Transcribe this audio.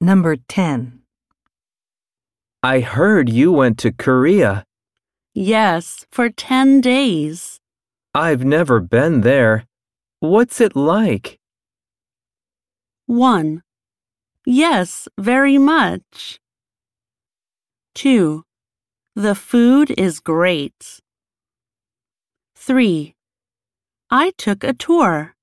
Number 10. I heard you went to Korea. Yes, for 10 days. I've never been there. What's it like? 1. Yes, very much. 2. The food is great. 3. I took a tour.